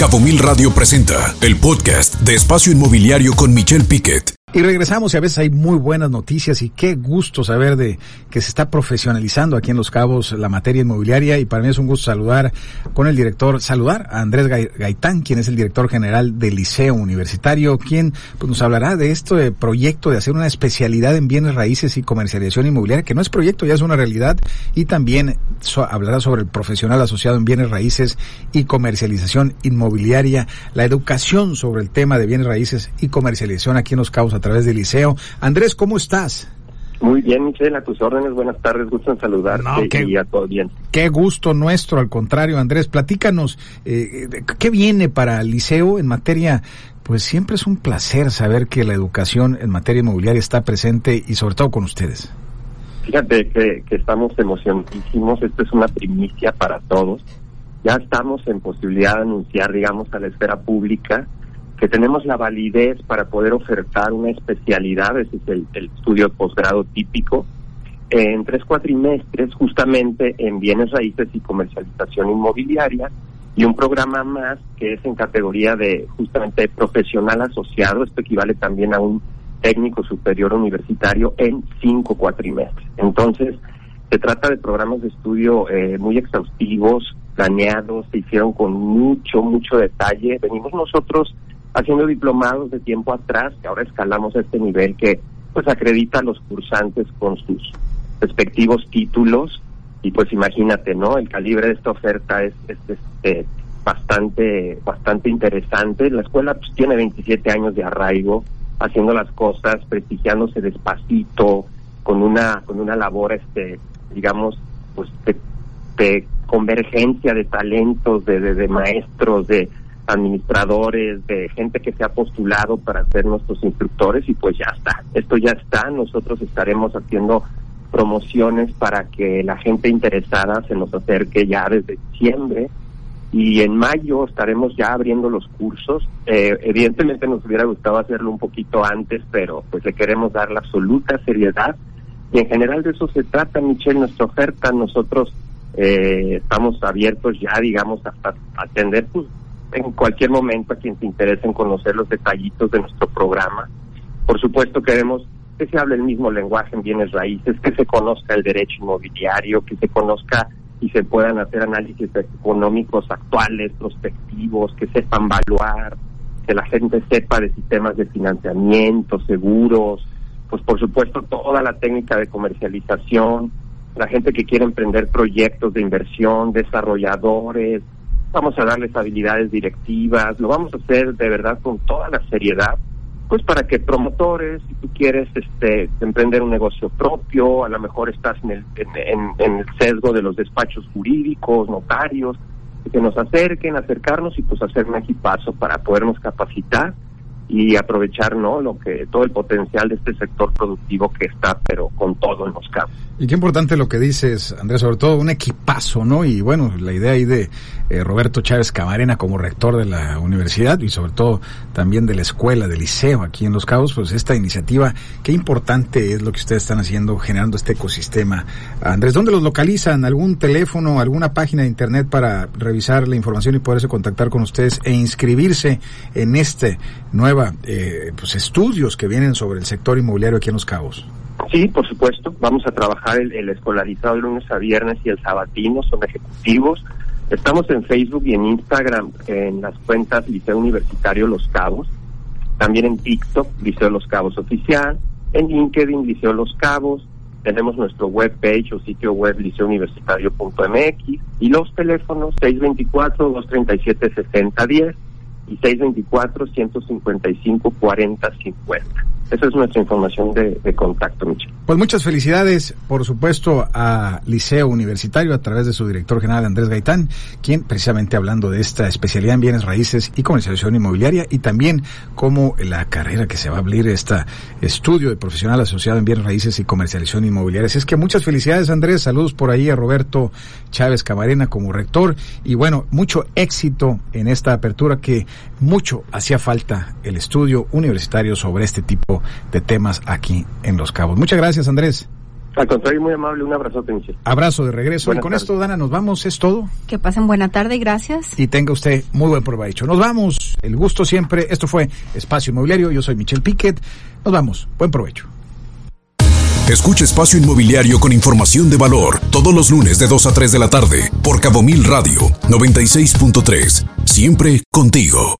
Cabo Mil Radio presenta el podcast de Espacio Inmobiliario con Michelle Piquet. Y regresamos y a veces hay muy buenas noticias y qué gusto saber de que se está profesionalizando aquí en Los Cabos la materia inmobiliaria y para mí es un gusto saludar con el director, saludar a Andrés Gaitán, quien es el director general del Liceo Universitario, quien pues, nos hablará de este proyecto de hacer una especialidad en bienes raíces y comercialización inmobiliaria, que no es proyecto, ya es una realidad, y también hablará sobre el profesional asociado en bienes raíces y comercialización inmobiliaria, la educación sobre el tema de bienes raíces y comercialización aquí en Los Cabos a través del liceo. Andrés, ¿cómo estás? Muy bien, Michelle, a tus órdenes, buenas tardes, gusto en saludarte y a todo bien. Qué gusto nuestro, al contrario, Andrés, platícanos, eh, ¿qué viene para el liceo en materia? Pues siempre es un placer saber que la educación en materia inmobiliaria está presente y sobre todo con ustedes. Fíjate que, que estamos emocionadísimos, esto es una primicia para todos. Ya estamos en posibilidad de anunciar, digamos, a la esfera pública que tenemos la validez para poder ofertar una especialidad, ese es el, estudio de posgrado típico, en tres cuatrimestres justamente en bienes raíces y comercialización inmobiliaria y un programa más que es en categoría de justamente profesional asociado, esto equivale también a un técnico superior universitario en cinco cuatrimestres. Entonces, se trata de programas de estudio eh, muy exhaustivos, planeados, se hicieron con mucho, mucho detalle. Venimos nosotros haciendo diplomados de tiempo atrás, que ahora escalamos a este nivel que pues acredita a los cursantes con sus respectivos títulos y pues imagínate, ¿no? El calibre de esta oferta es, este, bastante bastante interesante. La escuela pues, tiene 27 años de arraigo, haciendo las cosas, prestigiándose despacito, con una con una labor este digamos pues de, convergencia de talentos, de, de maestros, de administradores, de gente que se ha postulado para ser nuestros instructores y pues ya está, esto ya está, nosotros estaremos haciendo promociones para que la gente interesada se nos acerque ya desde diciembre y en mayo estaremos ya abriendo los cursos. Eh, evidentemente nos hubiera gustado hacerlo un poquito antes, pero pues le queremos dar la absoluta seriedad y en general de eso se trata, Michelle, nuestra oferta. Nosotros eh, estamos abiertos ya, digamos, hasta atender pues, en cualquier momento a quien se interese en conocer los detallitos de nuestro programa. Por supuesto queremos que se hable el mismo lenguaje en bienes raíces, que se conozca el derecho inmobiliario, que se conozca y se puedan hacer análisis económicos actuales, prospectivos, que sepan evaluar, que la gente sepa de sistemas de financiamiento, seguros, pues por supuesto toda la técnica de comercialización, la gente que quiere emprender proyectos de inversión, desarrolladores, vamos a darles habilidades directivas, lo vamos a hacer de verdad con toda la seriedad, pues para que promotores, si tú quieres este, emprender un negocio propio, a lo mejor estás en el, en, el sesgo de los despachos jurídicos, notarios, que nos acerquen, acercarnos y pues hacer un equipazo para podernos capacitar y aprovechar no lo que todo el potencial de este sector productivo que está pero con todo en los campos. Y qué importante lo que dices, Andrés, sobre todo un equipazo, ¿no? Y bueno, la idea ahí de eh, Roberto Chávez Camarena como rector de la universidad y sobre todo también de la escuela, del liceo aquí en Los Cabos, pues esta iniciativa, qué importante es lo que ustedes están haciendo, generando este ecosistema. Andrés, ¿dónde los localizan? ¿Algún teléfono, alguna página de internet para revisar la información y poderse contactar con ustedes e inscribirse en este eh, pues estudios que vienen sobre el sector inmobiliario aquí en Los Cabos? Sí, por supuesto. Vamos a trabajar el, escolarizado el lunes a viernes y el sabatino, son ejecutivos. Estamos en Facebook y en Instagram en las cuentas Liceo Universitario Los Cabos. También en TikTok, Liceo Los Cabos Oficial. En LinkedIn, Liceo Los Cabos. Tenemos nuestro webpage o sitio web liceouniversitario.mx y los teléfonos 624-237-6010 y 624-155-4050. Esa es nuestra información de, contacto. Pues muchas felicidades, por supuesto, a Liceo Universitario a través de su director general Andrés Gaitán, quien precisamente hablando de esta especialidad en bienes raíces y comercialización inmobiliaria y también como la carrera que se va a abrir este estudio de profesional asociado en bienes raíces y comercialización inmobiliaria. Es que muchas felicidades, Andrés. Saludos por ahí a Roberto Chávez Camarena como rector y bueno, mucho éxito en esta apertura que mucho hacía falta el estudio universitario sobre este tipo de temas aquí en Los Cabos. Muchas gracias, Andrés. Al contrario, muy amable, un abrazo, Michelle. Abrazo de regreso. y con esto, Dana, nos vamos, es todo. Que pasen buena tarde y gracias. Y tenga usted muy buen provecho. Nos vamos, el gusto siempre. Esto fue Espacio Inmobiliario, yo soy Michelle Piquet. Nos vamos, buen provecho. Escucha Espacio Inmobiliario con información de valor todos los lunes de 2 a 3 de la tarde por Cabo Mil Radio 96.3. Siempre contigo.